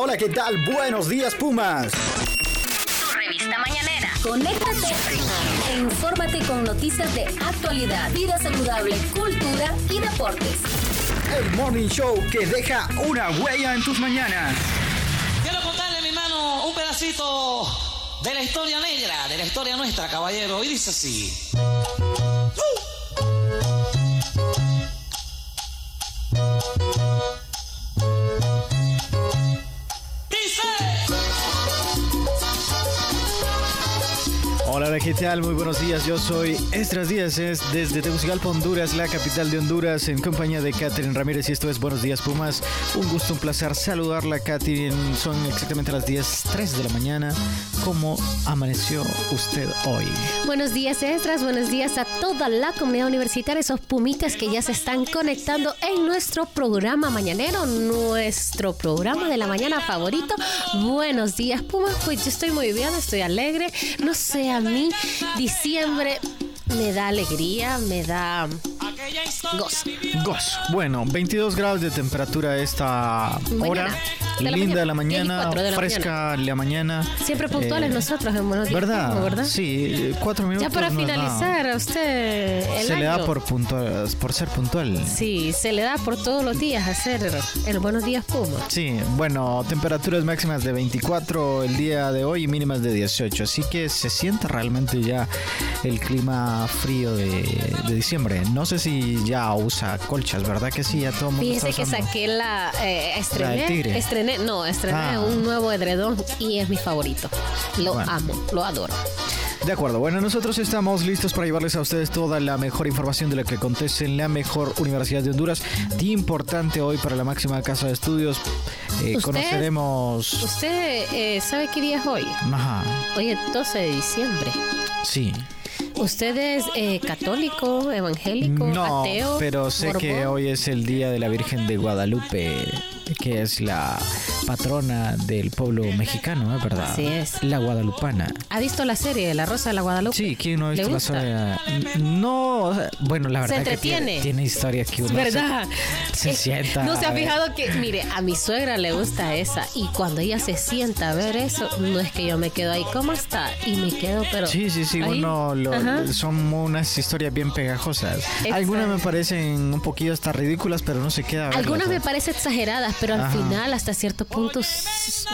Hola, hola, ¿qué tal? Buenos días, Pumas. Tu revista mañanera. Conéctate e infórmate con noticias de actualidad, vida saludable, cultura y deportes. El Morning Show que deja una huella en tus mañanas. Quiero contarle, mi mano, un pedacito de la historia negra, de la historia nuestra, caballero. Y dice así. ¿Qué tal? Muy buenos días. Yo soy Estras Díaz, es desde Tegucigalpa, Honduras, la capital de Honduras, en compañía de Catherine Ramírez. Y esto es Buenos Días, Pumas. Un gusto, un placer saludarla, Catherine. Son exactamente las 10:03 de la mañana. ¿Cómo amaneció usted hoy? Buenos días, Estras. Buenos días a toda la comunidad universitaria, esos pumitas que ya se están conectando en nuestro programa mañanero, nuestro programa de la mañana favorito. Buenos días, Pumas. Pues yo estoy muy bien, estoy alegre. No sé, a mí diciembre me da alegría, me da gozo. Gozo. Bueno, 22 grados de temperatura a esta hora. Mañana. De la Linda mañana. de la mañana, 24 de la fresca la mañana. Siempre puntuales Eh, nosotros en Buenos Días, ¿Verdad? ¿verdad? Sí, cuatro minutos. Ya para no finalizar, a usted el Se le da año. por, puntual, por ser puntual. Sí, se le da por todos los días hacer el Buenos Días Puma. Sí, bueno, temperaturas máximas de 24 el día de hoy y mínimas de 18, así que se siente realmente ya el clima frío de, de diciembre. No sé si ya usa colchas, ¿verdad que sí? Ya todo mundo Fíjese que saqué la eh, La estrené, del tigre. estrené, no, estrené Ah. un nuevo edredón y es mi favorito. Lo Bueno. amo, lo adoro. De acuerdo, bueno, nosotros estamos listos para llevarles a ustedes toda la mejor información de lo que acontece en la mejor Universidad de Honduras. Día importante hoy para la máxima casa de estudios. Eh, ¿Usted? conoceremos... ¿Usted eh, sabe qué día es hoy? Ajá, Hoy es 12 de diciembre. sí. ¿Usted es eh, católico, evangélico, No, ateo? pero sé que hoy es el día de la Virgen de Guadalupe, que es la patrona del pueblo mexicano, ¿es verdad? Así es. La guadalupana. ¿Ha visto la serie La Rosa de la Guadalupe? Sí, ¿quién no ha ¿Le visto la historia? No, bueno, la Se verdad que tiene, entretiene. tiene historia que uno ¿Verdad? se, se Eh, sienta. No se ha fijado que, mire, a mi suegra le gusta esa y cuando ella se sienta a ver eso, no es que yo me quedo ahí, ¿cómo está? Y me quedo, pero... Sí, sí, sí, ahí. bueno, lo- son unas historias bien pegajosas. Algunas me parecen un poquito hasta ridículas, pero no se queda. verlas, Algunas me ¿eh? parecen exageradas, pero al Ajá. final, hasta cierto punto,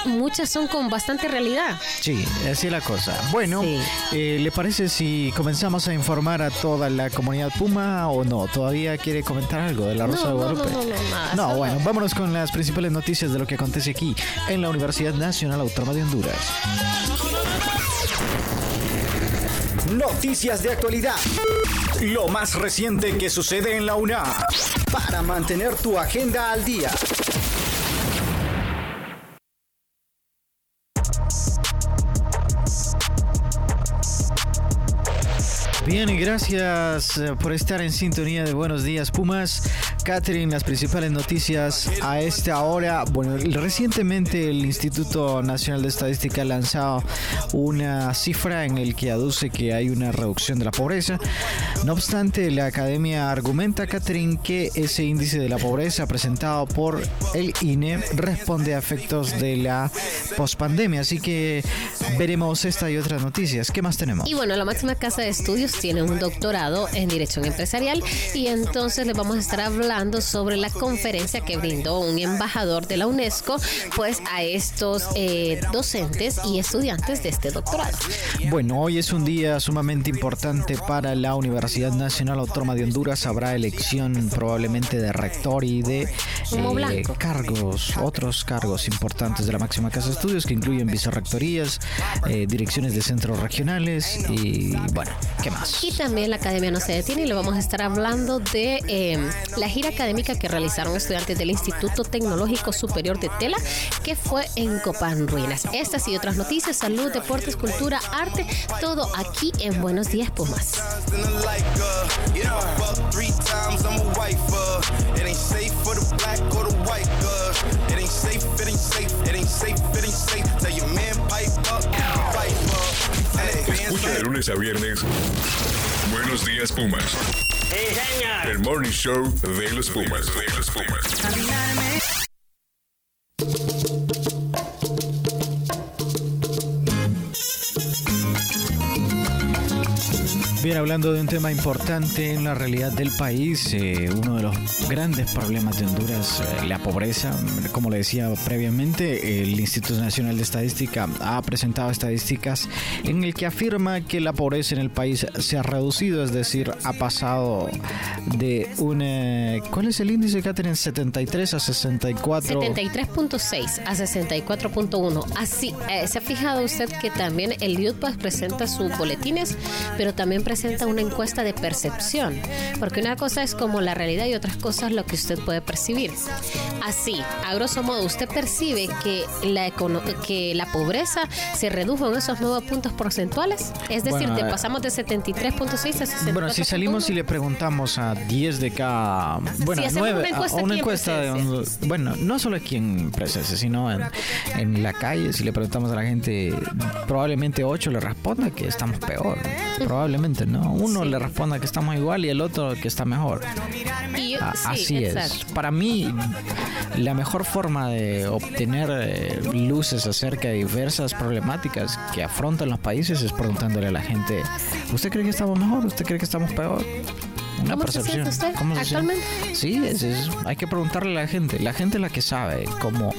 muchas son con bastante realidad. Sí, así es la cosa. Bueno, Sí. eh, ¿le parece si comenzamos a informar a toda la comunidad Puma o no? ¿Todavía quiere comentar algo de la Rosa No, de no, Guadalupe? no, no, no, nada, No, bueno, vámonos con las principales noticias de lo que acontece aquí en la Universidad Nacional Autónoma de Honduras. Noticias de actualidad. Lo más reciente que sucede en la UNA. Para mantener tu agenda al día. Bien, gracias eh, por estar en sintonía de Buenos Días Pumas. Catherine, las principales noticias a esta hora. Bueno, recientemente el Instituto Nacional de Estadística ha lanzado una cifra en el que aduce que hay una reducción de la pobreza. No obstante, la academia argumenta, Catherine, que ese índice de la pobreza presentado por el INE responde a efectos de la pospandemia. Así que veremos esta y otras noticias. ¿Qué más tenemos? Y bueno, la máxima casa de estudios tiene un doctorado en Dirección Empresarial y entonces les vamos a estar hablando sobre la conferencia que brindó un embajador de la UNESCO pues a estos eh, docentes y estudiantes de este doctorado. Bueno, hoy es un día sumamente importante para la Universidad Nacional Autónoma de Honduras. Habrá elección probablemente de rector y de eh, cargos, otros cargos importantes de la máxima casa de estudios que incluyen vicerrectorías, eh, direcciones de centros regionales y bueno, ¿qué más? Y también la academia no se detiene y le vamos a estar hablando de eh, la gira académica que realizaron estudiantes del Instituto Tecnológico Superior de Tela, que fue en Copán Ruinas. Estas y otras noticias, salud, deportes, cultura, arte, todo aquí en Buenos Días Pumas. it Escucha de lunes a viernes. Buenos días, Pumas. El morning show de los Pumas. De los Pumas. Hablando de un tema importante en la realidad del país, eh, uno de los grandes problemas de Honduras, eh, la pobreza. Como le decía previamente, el Instituto Nacional de Estadística ha presentado estadísticas en el que afirma que la pobreza en el país se ha reducido, es decir, ha pasado de un... eh, ¿Cuál es el índice, Catherine? 73 a 64. 73.6 a 64.1. Así, eh, ¿se ha fijado usted que también el IUD pues, presenta sus boletines, pero también presenta una encuesta de percepción? Porque una cosa es como la realidad y otras cosas lo que usted puede percibir. Así, a grosso modo, usted percibe que la, econo- que la pobreza se redujo en esos nuevos puntos porcentuales. Es decir, Bueno, te eh, pasamos de 73.6 a 64.1. Bueno, si salimos y le preguntamos a 10 de cada, bueno, Si hacemos 9, una encuesta a- una encuesta de, Presencia. bueno, no solo aquí en Presencia, sino en, en la calle, si le preguntamos a la gente, probablemente 8 le responda que estamos peor, probablemente, ¿no? Uno Sí. le responda que estamos igual y el otro que está mejor. Y- A- sí, Así exacto. es. Para mí, la mejor forma de obtener eh, luces acerca de diversas problemáticas que afrontan los países es preguntándole a la gente, ¿usted cree que estamos mejor? ¿Usted cree que estamos peor? Una ¿Cómo se siente usted se siente? actualmente? Sí, es- es- hay que preguntarle a la gente. La gente es la que sabe cómo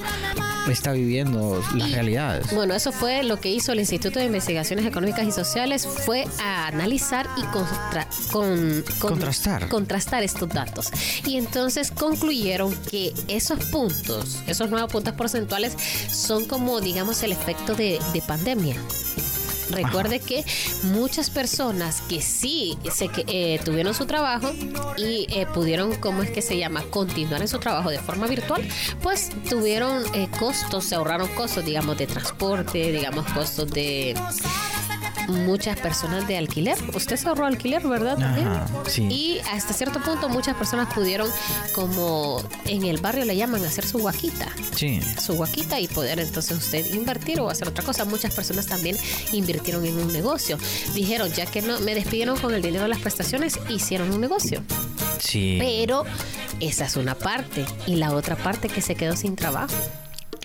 está viviendo las realidades. Bueno, eso fue lo que hizo el Instituto de Investigaciones Económicas y Sociales, fue a analizar y contra- con- con- Contrastar. contrastar estos datos. Y entonces concluyeron que esos puntos, esos nuevos puntos porcentuales, son como, digamos, el efecto de, de pandemia. Recuerde que muchas personas que sí se, eh, tuvieron su trabajo y eh, pudieron, ¿cómo es que se llama?, continuar en su trabajo de forma virtual, pues tuvieron eh, costos, se ahorraron costos, digamos, de transporte, digamos, costos de muchas personas de alquiler. Usted se ahorró alquiler, ¿verdad? Ajá, sí. Y hasta cierto punto muchas personas pudieron, como en el barrio le llaman, hacer su guaquita Sí. su guaquita y poder entonces usted invertir o hacer otra cosa. Muchas personas también invirtieron en un negocio. Dijeron, ya que no me despidieron con el dinero de las prestaciones, hicieron un negocio. Sí. Pero esa es una parte. Y la otra parte que se quedó sin trabajo,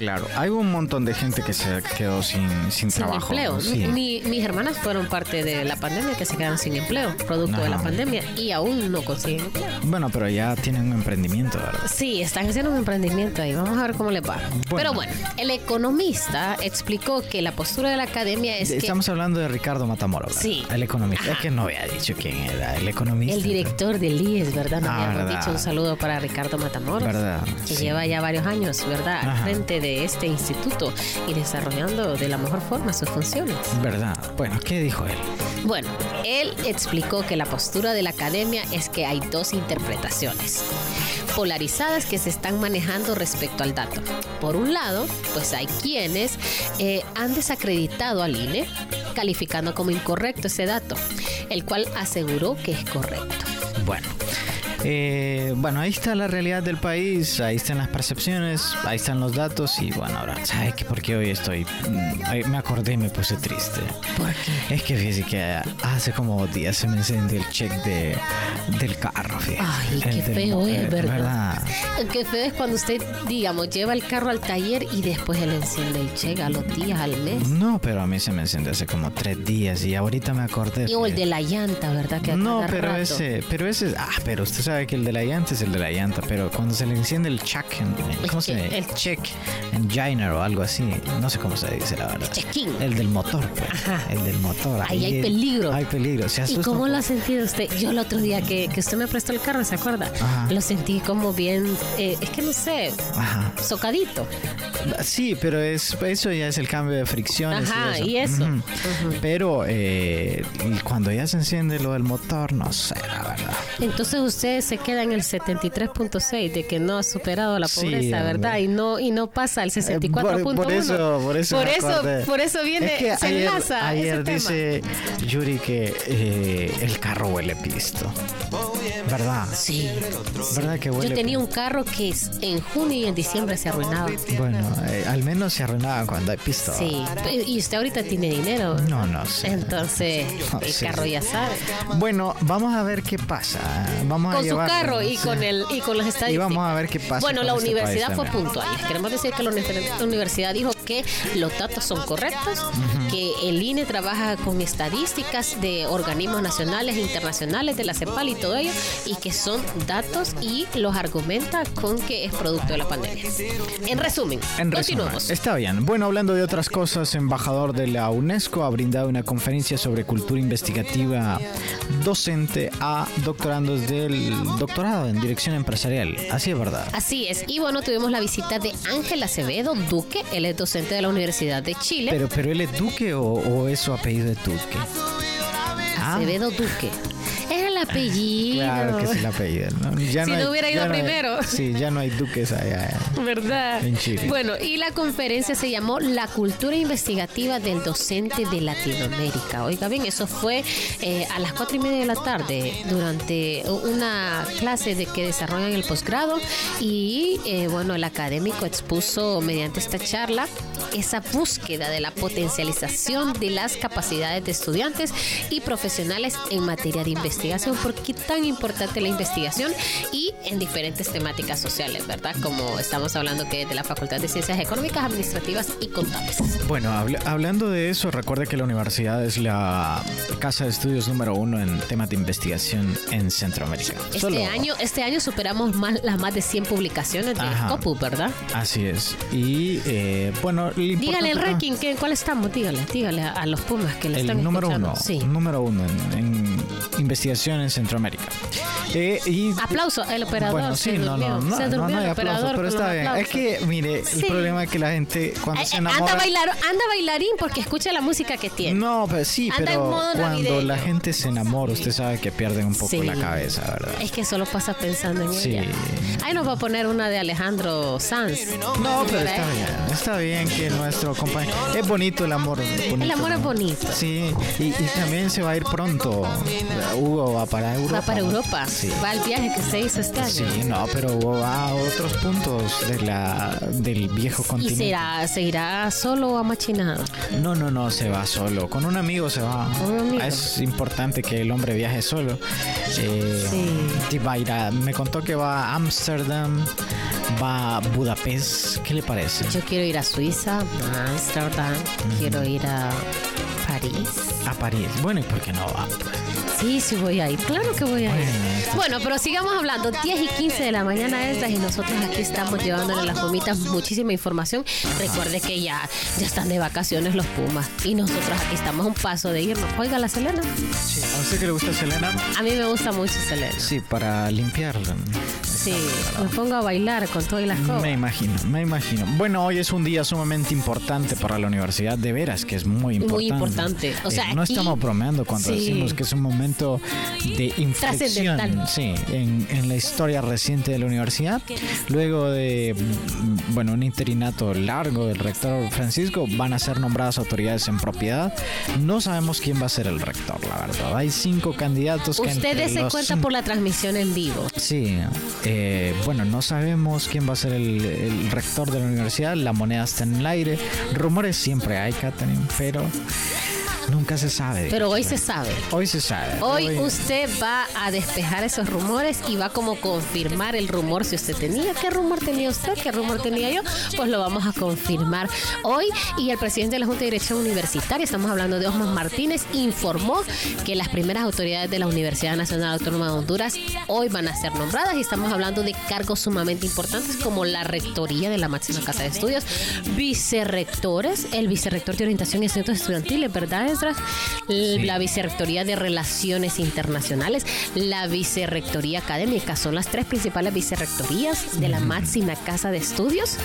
Claro. Hay un montón de gente que se quedó sin, sin, sin trabajo. empleo. Sí. Mi- mis hermanas fueron parte de la pandemia que se quedaron sin empleo, producto de la pandemia, y aún no consiguen empleo. Bueno, pero ya tienen un emprendimiento, ¿verdad? Sí, están haciendo un emprendimiento ahí. Vamos a ver cómo les va. Pero bueno, el economista explicó que la postura de la academia es que Estamos hablando de Ricardo Matamoros. ¿verdad? Sí. El economista. Es que no había dicho quién era el economista. El director del IES, ¿verdad? Nos Ah, habíamos verdad. dicho un saludo para Ricardo Matamoros. Verdad, Que sí. lleva ya varios años, ¿verdad? Al frente de este instituto y desarrollando de la mejor forma sus funciones. Verdad. Bueno, ¿qué dijo él? Bueno, él explicó que la postura de la academia es que hay dos interpretaciones polarizadas que se están manejando respecto al dato. Por un lado, pues hay quienes eh, han desacreditado al INE, calificando como incorrecto ese dato, el cual aseguró que es correcto. Bueno. Eh, bueno, ahí está la realidad del país, ahí están las percepciones, ahí están los datos y bueno, ahora, ¿sabes qué? Porque hoy estoy... mm, me acordé y me puse triste. ¿Por qué? Es que fíjese que hace como dos días se me encendió el check de, del carro, fíjese. Ay, El qué feo es, eh, ¿verdad? Qué feo es cuando usted, digamos, lleva el carro al taller y después él enciende el cheque a los días, al mes. No, pero a mí se me encendió hace como tres días y ahorita me acordé. Y o el de la llanta, ¿verdad? Que No, pero rato. ese, pero ese, ah, pero usted sabe que el de la llanta es el de la llanta, pero cuando se le enciende el check, ¿cómo se dice? el- El check enginer o algo así, no sé cómo se dice la verdad. check-in. El del motor, pues, Ajá. el del motor. Ahí hay el- peligro. Hay peligro, se ¿Y cómo lo ha sentido usted? Yo el otro día que, que usted me prestó el carro, ¿se acuerda? Ajá. Lo sentí como bien, eh, es que no sé, Ajá. socadito. Sí, pero es, eso ya es el cambio de fricciones. Ajá, y y eso. eso. Ujú. Pero eh, cuando ya se enciende lo del motor, no sé, la verdad. Entonces usted se queda en el 73.6 de que no ha superado la Sí, pobreza, hombre. ¿verdad? Y no y no pasa al 64.1. por, por eso, por eso, Por eso, por eso viene, Es que se ayer, enlaza ayer ese tema. dice Yuri que eh, el carro huele pisto. ¿Verdad? Sí. ¿Verdad que huele? Yo tenía un carro que en junio y en diciembre se arruinaba. Bueno, eh, al menos se arruinaba cuando hay pisto. Sí. Y usted ahorita tiene dinero. No, no sé. Entonces, No el carro ya sabe. Bueno, vamos a ver qué pasa. Vamos a Con su carro y sí. con el y con las estadísticas. Y vamos a ver qué pasa. Bueno, con la este universidad fue también. puntual. Queremos decir que la universidad dijo que los datos son correctos, que el INE trabaja con estadísticas de organismos nacionales e internacionales de la CEPAL y todo ello, y que son datos y los argumenta con que es producto de la pandemia. En resumen, En resumen, continuamos. está bien. Bueno, hablando de otras cosas, embajador de la UNESCO ha brindado una conferencia sobre cultura investigativa docente a doctorandos del doctorado en dirección empresarial. Así es verdad. Así es. Y bueno, tuvimos la visita de Ángel Acevedo Duque, él es docente de la Universidad de Chile. Pero, pero él es Duque o, o es su apellido de Duque. Ah. Acevedo Duque. Es el apellido. Claro que es el apellido. ¿no? Ya Si no hubiera ido hay- primero. sí, ya no hay duques allá. ¿Verdad? En Chile. Bueno, y la conferencia se llamó La cultura investigativa del docente de Latinoamérica. Oiga bien, eso fue eh, a las cuatro y media de la tarde durante una clase de que desarrollan el posgrado y eh, bueno, el académico expuso mediante esta charla esa búsqueda de la potencialización de las capacidades de estudiantes y profesionales en materia de investigación, porque tan importante la investigación y en diferentes temáticas sociales, ¿verdad? Como estamos hablando que de la Facultad de Ciencias Económicas, Administrativas y Contables. Bueno, habla- hablando de eso, recuerde que la universidad es la casa de estudios número uno en temas de investigación en Centroamérica. Este Solo- año, este año superamos más, las más de 100 publicaciones de Ajá. Scopus, ¿verdad? Así es. Y eh, bueno, Dígale el ranking, ¿qué, ¿cuál estamos? Dígale, dígale a, a los Pumas que le están El número escuchando. uno, Sí. número uno en, en investigación en Centroamérica. Eh, y Aplauso, el operador. Bueno, se sí, no, durmió. no, no, se no, durmió no hay el aplauso, operador pero está bien. Es aplausos. que, mire, Sí. el problema es que la gente cuando Eh, se eh, enamora... anda, bailar, anda bailarín porque escucha la música que tiene. No, pero sí, Anda pero cuando navideño. la gente se enamora, usted sabe que pierden un poco Sí. la cabeza, ¿verdad? Es que solo pasa pensando en Sí. ella. Ahí nos va a poner una de Alejandro Sanz. No, pero está bien, está bien que nuestro compañero... Es bonito el amor. bonito, El amor es ¿no? bonito. Sí, y, y también se va a ir pronto. Hugo va para Europa. Va para ¿no? Europa. Sí. Va al viaje que se hizo este año. Sí, no, pero va a otros puntos de la, del viejo ¿Y continente. se irá, se irá solo o amachinado? No, no, no, se va solo. Con un amigo se va. Con un amigo. Es importante que el hombre viaje solo. Eh, Sí. y va a ir a- me contó que va a Ámsterdam, va a Budapest. ¿Qué le parece? Yo quiero ir a Suiza, a Amsterdam, quiero ir a París. A París. Bueno, ¿y por qué no va? Sí, sí voy a ir, claro que voy a ir. Bueno. Bueno, pero sigamos hablando. 10 y 15 de la mañana estas y nosotros aquí estamos llevándole a las pumitas muchísima información. Recuerde que ya, ya están de vacaciones los Pumas y nosotros aquí estamos a un paso de irnos. Oiga, la Selena. Sí. ¿A usted que le gusta Selena? A mí me gusta mucho Selena. Sí, para limpiarla. Sí, me pongo a bailar con todas las cosas. Me imagino, me imagino. Bueno, hoy es un día sumamente importante para la universidad, de veras que es muy importante. Muy importante. O sea, Eh, no aquí- estamos bromeando cuando Sí. decimos que es un momento de inflexión sí, en, en la historia reciente de la universidad. Luego de mm, bueno, un interinato largo del rector Francisco, van a ser nombradas autoridades en propiedad. No sabemos quién va a ser el rector, la verdad. Hay cinco candidatos que Usted entre se los cuenta cinco- por la transmisión en vivo. Sí, eh, bueno, no sabemos quién va a ser el, el rector de la universidad, la moneda está en el aire, rumores siempre hay, Catherine, pero nunca se sabe. Pero hoy se sabe. Hoy se sabe. Hoy usted va a despejar esos rumores y va como confirmar el rumor si usted tenía. ¿Qué rumor tenía usted? ¿Qué rumor tenía yo? Pues lo vamos a confirmar hoy. Y el presidente de la Junta de Dirección Universitaria, estamos hablando de Osman Martínez, informó que las primeras autoridades de la Universidad Nacional Autónoma de Honduras hoy van a ser nombradas y estamos hablando de cargos sumamente importantes como la rectoría de la máxima casa de estudios, vicerrectores, el vicerrector de orientación y asuntos estudiantiles, ¿verdad, La vicerrectoría de relaciones internacionales, la vicerrectoría académica, son las tres principales vicerrectorías de la máxima casa de estudios.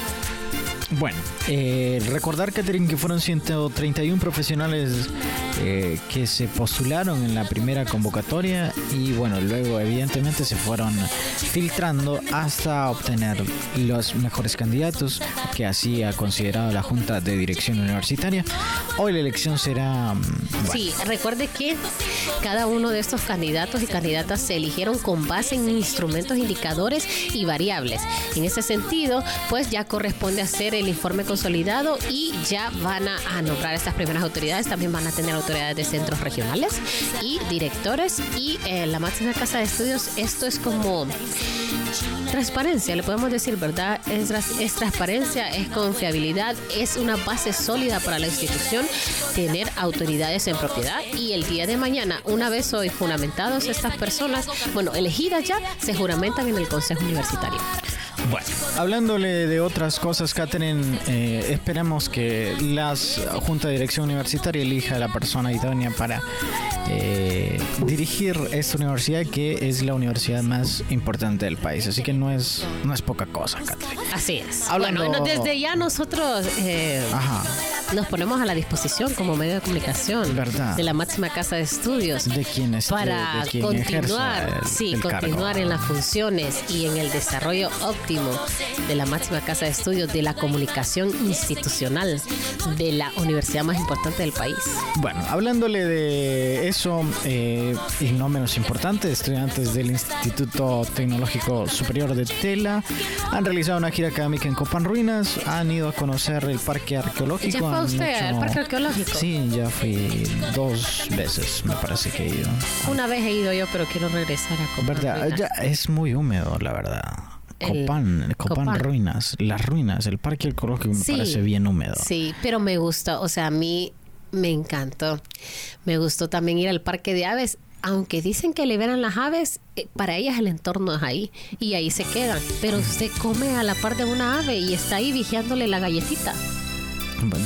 Bueno, eh, recordar, Catherine, que fueron 131 profesionales eh, que se postularon en la primera convocatoria y bueno, luego evidentemente se fueron filtrando hasta obtener los mejores candidatos que así ha considerado la Junta de Dirección Universitaria. Hoy la elección será... mm, Sí, recuerde que cada uno de estos candidatos y candidatas se eligieron con base en instrumentos, indicadores y variables. En ese sentido, pues ya corresponde hacer el informe consolidado y ya van a, nombrar estas primeras autoridades. También van a tener autoridades de centros regionales y directores y eh, la máxima casa de estudios. Esto es como Transparencia, le podemos decir, ¿verdad? Es, es transparencia, es confiabilidad, es una base sólida para la institución tener autoridades en propiedad y el día de mañana, una vez hoy juramentados estas personas, bueno, elegidas ya, se juramentan en el Consejo Universitario. Bueno, hablándole de otras cosas, Catherine, eh, esperamos que la Junta de Dirección Universitaria elija a la persona idónea para eh, dirigir esta universidad que es la universidad más importante del país. Así que no es, no es poca cosa, Catherine. Así es. Hablando- Bueno, no, desde ya nosotros eh, Ajá. Nos ponemos a la disposición como medio de comunicación Verdad. de la máxima casa de estudios. De para de quien continuar, el- sí, el continuar cargo. en las funciones y en el desarrollo óptimo de la máxima casa de estudios de la comunicación institucional de la universidad más importante del país. Bueno, hablándole de eso, eh, y no menos importante, estudiantes del Instituto Tecnológico Superior de Tela han realizado una gira académica en Copan Ruinas, han ido a conocer el parque arqueológico. ¿Ya fue usted al parque arqueológico? Sí, ya fui dos veces, me parece que he ido. Una vez he ido yo, pero quiero regresar a Copan ¿Verdad? Ya es muy húmedo, la verdad. El- Copán, Copán, Copán. Ruinas, las ruinas, el parque arqueológico me Sí. parece bien húmedo. Sí, pero me gusta, o sea, a mí me encantó. Me gustó también ir al parque de aves. Aunque dicen que liberan las aves, eh, para ellas el entorno es ahí y ahí se quedan. Pero usted come a la par de una ave y está ahí vigiándole la galletita.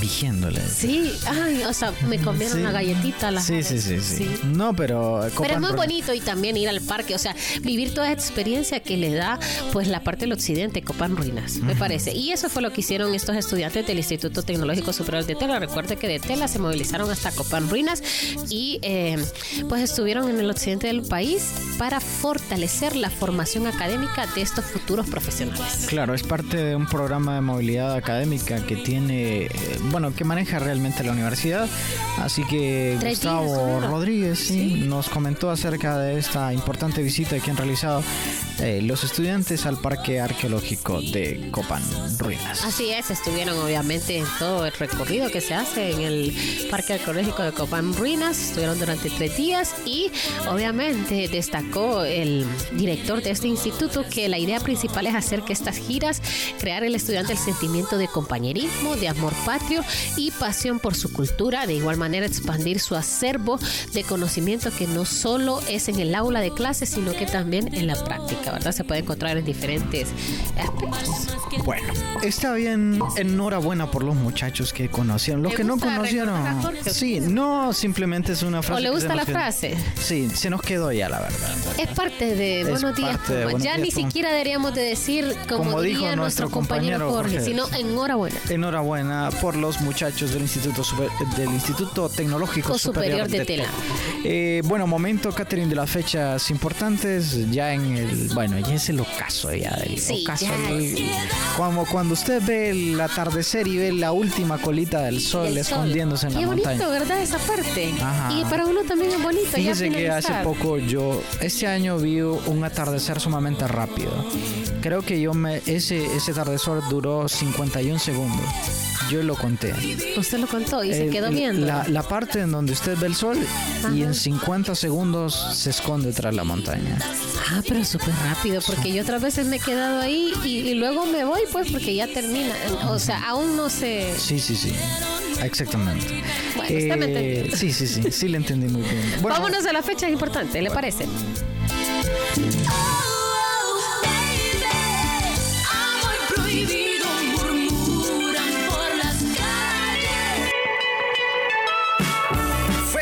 Vigiéndole. Sí, ay, o sea, me comieron Sí. la galletita. Las Sí, sí, sí, sí, No, pero. Pero es muy bonito y también ir al parque, o sea, vivir toda esta experiencia que le da pues la parte del occidente, Copan Ruinas, me parece. Y eso fue lo que hicieron estos estudiantes del Instituto Tecnológico Superior de Tela. Recuerde que de Tela se movilizaron hasta Copan Ruinas y eh, pues estuvieron en el occidente del país para fortalecer la formación académica de estos futuros profesionales. Claro, es parte de un programa de movilidad académica que tiene, eh, bueno, que maneja realmente la universidad. Así que Gustavo. Rodríguez sí, nos comentó acerca de esta importante visita que han realizado eh, los estudiantes al Parque Arqueológico de Copán Ruinas. Así es, estuvieron obviamente en todo el recorrido que se hace en el Parque Arqueológico de Copán Ruinas, estuvieron durante tres días y obviamente destacó el director de este instituto que la idea principal es hacer que estas giras crear el estudiante el sentimiento de compañerismo, de amor patrio y pasión por su cultura, de igual manera expandir su acervo de conocimiento que no solo es en el aula de clases, sino que también en la práctica, ¿verdad? Se puede encontrar en diferentes aspectos. Bueno, está bien, enhorabuena por los muchachos que conocieron. Los ¿Le que no conocieron, sí, no simplemente es una frase. ¿O le gusta la frase? Sí, se nos quedó ya, la verdad. Es parte de Buenos Días. Buenos Ya ni siquiera deberíamos de decir, como, dijo nuestro compañero, Jorge, sino enhorabuena. Enhorabuena por los muchachos del Instituto Super- del Instituto Tecnológico Superior de Tela. Eh, bueno, momento, Catherine, de las fechas importantes, ya en el, bueno, ya es el ocaso ya del Sí, ocaso. ya el- es. cuando, usted ve el atardecer y ve la última colita del sol El sol. escondiéndose en Qué la bonito, montaña. ¿verdad? Esa parte. Ajá. Y para uno también es bonito. ya Fíjese que hace poco yo, este año vi un atardecer sumamente rápido. Creo que yo me, ese, ese atardecer duró 51 segundos. Yo lo conté. Usted lo contó y se El- quedó viendo. La, la parte en donde usted ve el sol y en 50 segundos se esconde tras la montaña. Ah, pero súper rápido, porque yo otras veces me he quedado ahí y, y luego me voy, pues, porque ya termina. O sea, aún no sé. Sí, sí, sí. Exactamente. Bueno, usted me sí, sí, sí. Sí le entendí muy bien. Bueno, Vámonos a la fecha importante, ¿le parece?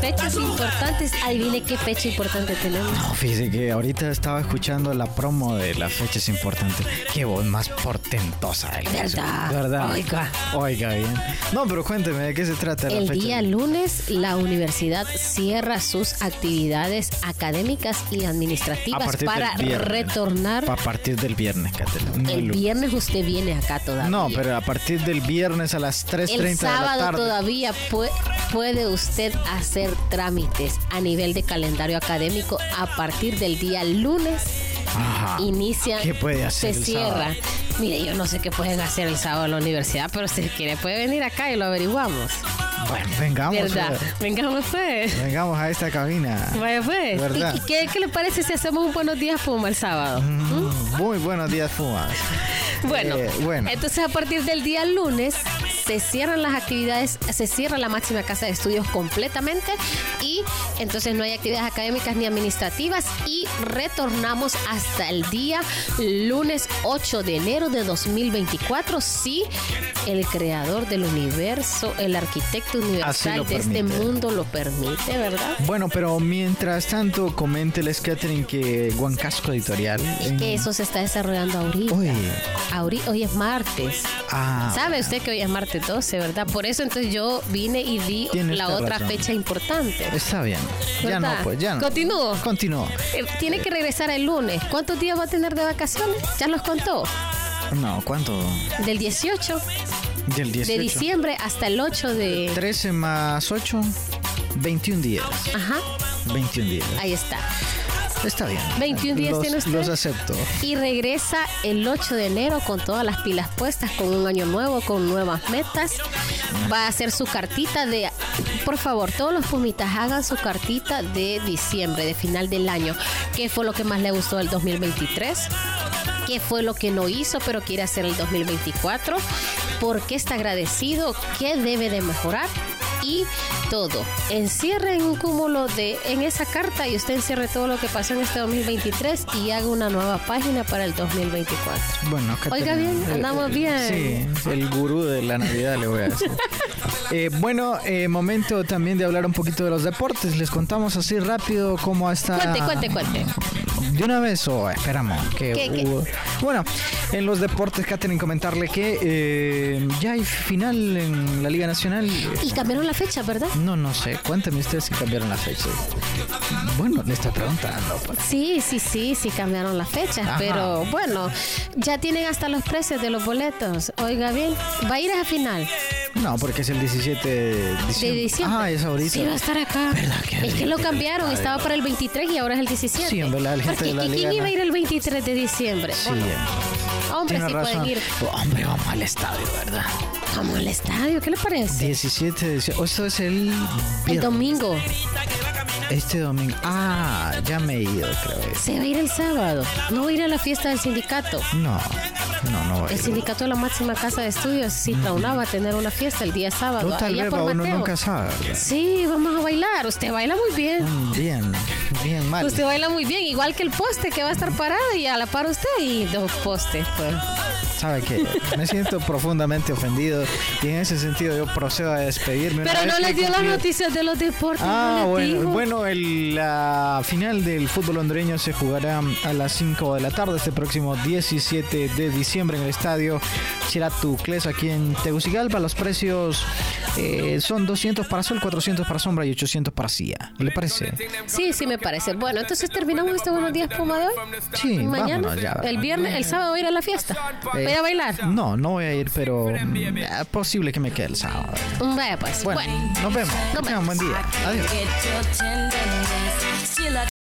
Fechas importantes. Adivine qué fecha importante tenemos. No, fíjese que ahorita estaba escuchando la promo de las fechas importantes. Qué voz más portentosa. el ¿Verdad? ¿Verdad? Oiga. Oiga, bien. No, pero cuénteme, ¿de qué se trata la El fecha? día lunes, la universidad cierra sus actividades académicas y administrativas para retornar. A partir del viernes, Catela. no El viernes usted viene acá todavía. No, pero a partir del viernes a las 3.30 El de la sábado tarde. todavía pue- puede usted hacer trámites a nivel de calendario académico a partir del día lunes. Ajá. Inicia, ¿Qué puede hacer se cierra. sábado? Mire, yo no sé qué pueden hacer el sábado en la universidad, pero si quiere puede venir acá y lo averiguamos. Bueno, vengamos. ¿Verdad? a- Vengamos pues. Vengamos a esta cabina. Vaya pues. ¿Verdad? ¿Y qué, qué le parece si hacemos un buenos días Puma el sábado? Mm, Muy buenos días, Fumas. Bueno, Eh, bueno. entonces a partir del día lunes se cierran las actividades, se cierra la máxima casa de estudios completamente y entonces no hay actividades académicas ni administrativas y retornamos hasta el día lunes 8 de enero de 2024 si el creador del universo, el arquitecto universal de este mundo lo permite, ¿verdad? Bueno, pero mientras tanto, coménteles, Catherine, que Huancasco Editorial. Es que eso se está desarrollando ahorita. Ahori- hoy es martes. ah, Sabe usted que hoy es martes 12, ¿verdad? Por eso entonces yo vine y di Tiene la otra razón. fecha importante. está bien. Ya no, pues, ya no. Continúo. Continúo. Eh, Tiene que regresar el lunes. ¿Cuántos días va a tener de vacaciones? Ya los contó. No, ¿cuánto? Del 18 Del 18. de diciembre hasta el 8 de... 13 más 8, 21 días. Ajá, 21 días. ahí está. Está bien. 21 días los, tiene usted. Los acepto. Y regresa el 8 de enero con todas las pilas puestas, con un año nuevo, con nuevas metas. Va a hacer su cartita de... Por favor, todos los pumitas hagan su cartita de diciembre, de final del año. ¿Qué fue lo que más le gustó del 2023? ¿Qué fue lo que no hizo pero quiere hacer el 2024? ¿Por qué está agradecido? ¿Qué debe de mejorar? Y todo. Encierre en un cúmulo de en esa carta y usted encierre todo lo que pasó en este 2023 y haga una nueva página para el 2024. Bueno, Oiga bien, eh, andamos eh, bien. Sí, el gurú de la Navidad le voy a decir. Eh, bueno, eh, momento también de hablar un poquito de los deportes. Les contamos así rápido cómo está. Cuente, cuente, cuente. De una vez o esperamos que ¿Qué, qué? hubo- Bueno, en los deportes, Catherine, comentarle que eh, ya hay final en la Liga Nacional. Y cambiaron la fecha, ¿verdad? No, no sé. Cuéntame ustedes si cambiaron la fecha. Bueno, le estoy preguntando. pues. Sí, sí, sí, sí cambiaron las fechas, Ajá. pero bueno, ya tienen hasta los precios de los boletos. Oiga bien, va a ir a esa final No, porque es el 17 de de diciembre. diciembre. Ah, es ahorita. Sí, va a estar acá. ¿Verdad que es que lo cambiaron, Ay, estaba para el 23 y ahora es el 17. Sí, hombre, la gente Porque, de la ¿Quién Liga iba a ir el 23 de diciembre? Sí, Bueno, eh. Hombre, sí razón. pueden ir. Hombre, vamos al estadio, ¿verdad? Vamos al estadio, ¿qué le parece? 17 de diciembre. Esto es el El viernes. domingo. Este domingo. Ah, ya me he ido, creo. Se va a ir el sábado. No va a ir a la fiesta del sindicato. No, no, no. voy a El ir. sindicato de la máxima casa de estudios, Citauna, va a tener una fiesta el día sábado. No, tal vez va, uno Mateo. nunca sabe. Sí, vamos a bailar. Usted baila muy bien. Mm, Bien, bien mal. Usted baila muy bien, igual que el poste que va a estar parado y a la par usted y dos postes. Pues. ¿Sabe qué? Me siento profundamente ofendido y en ese sentido yo procedo a despedirme. Pero no que les dio las noticias de los deportes. Ah, no bueno, bueno el, la final del fútbol hondureño se jugará a las 5 de la tarde este próximo 17 de diciembre en el estadio Chiratucles aquí en Tegucigalpa. Los precios eh, son 200 para sol, 400 para sombra y 800 para silla. ¿Le parece? Sí, sí me parece. Bueno, entonces terminamos este Buenos Días Puma de hoy. Sí, Mañana, vámonos ya. el viernes, el sábado ir a la fiesta. Voy A bailar. No, no voy a ir, pero mm, eh, posible que me quede el sábado. Vaya pues. Bueno, Bueno. nos vemos. Nos tengan buen día. Adiós.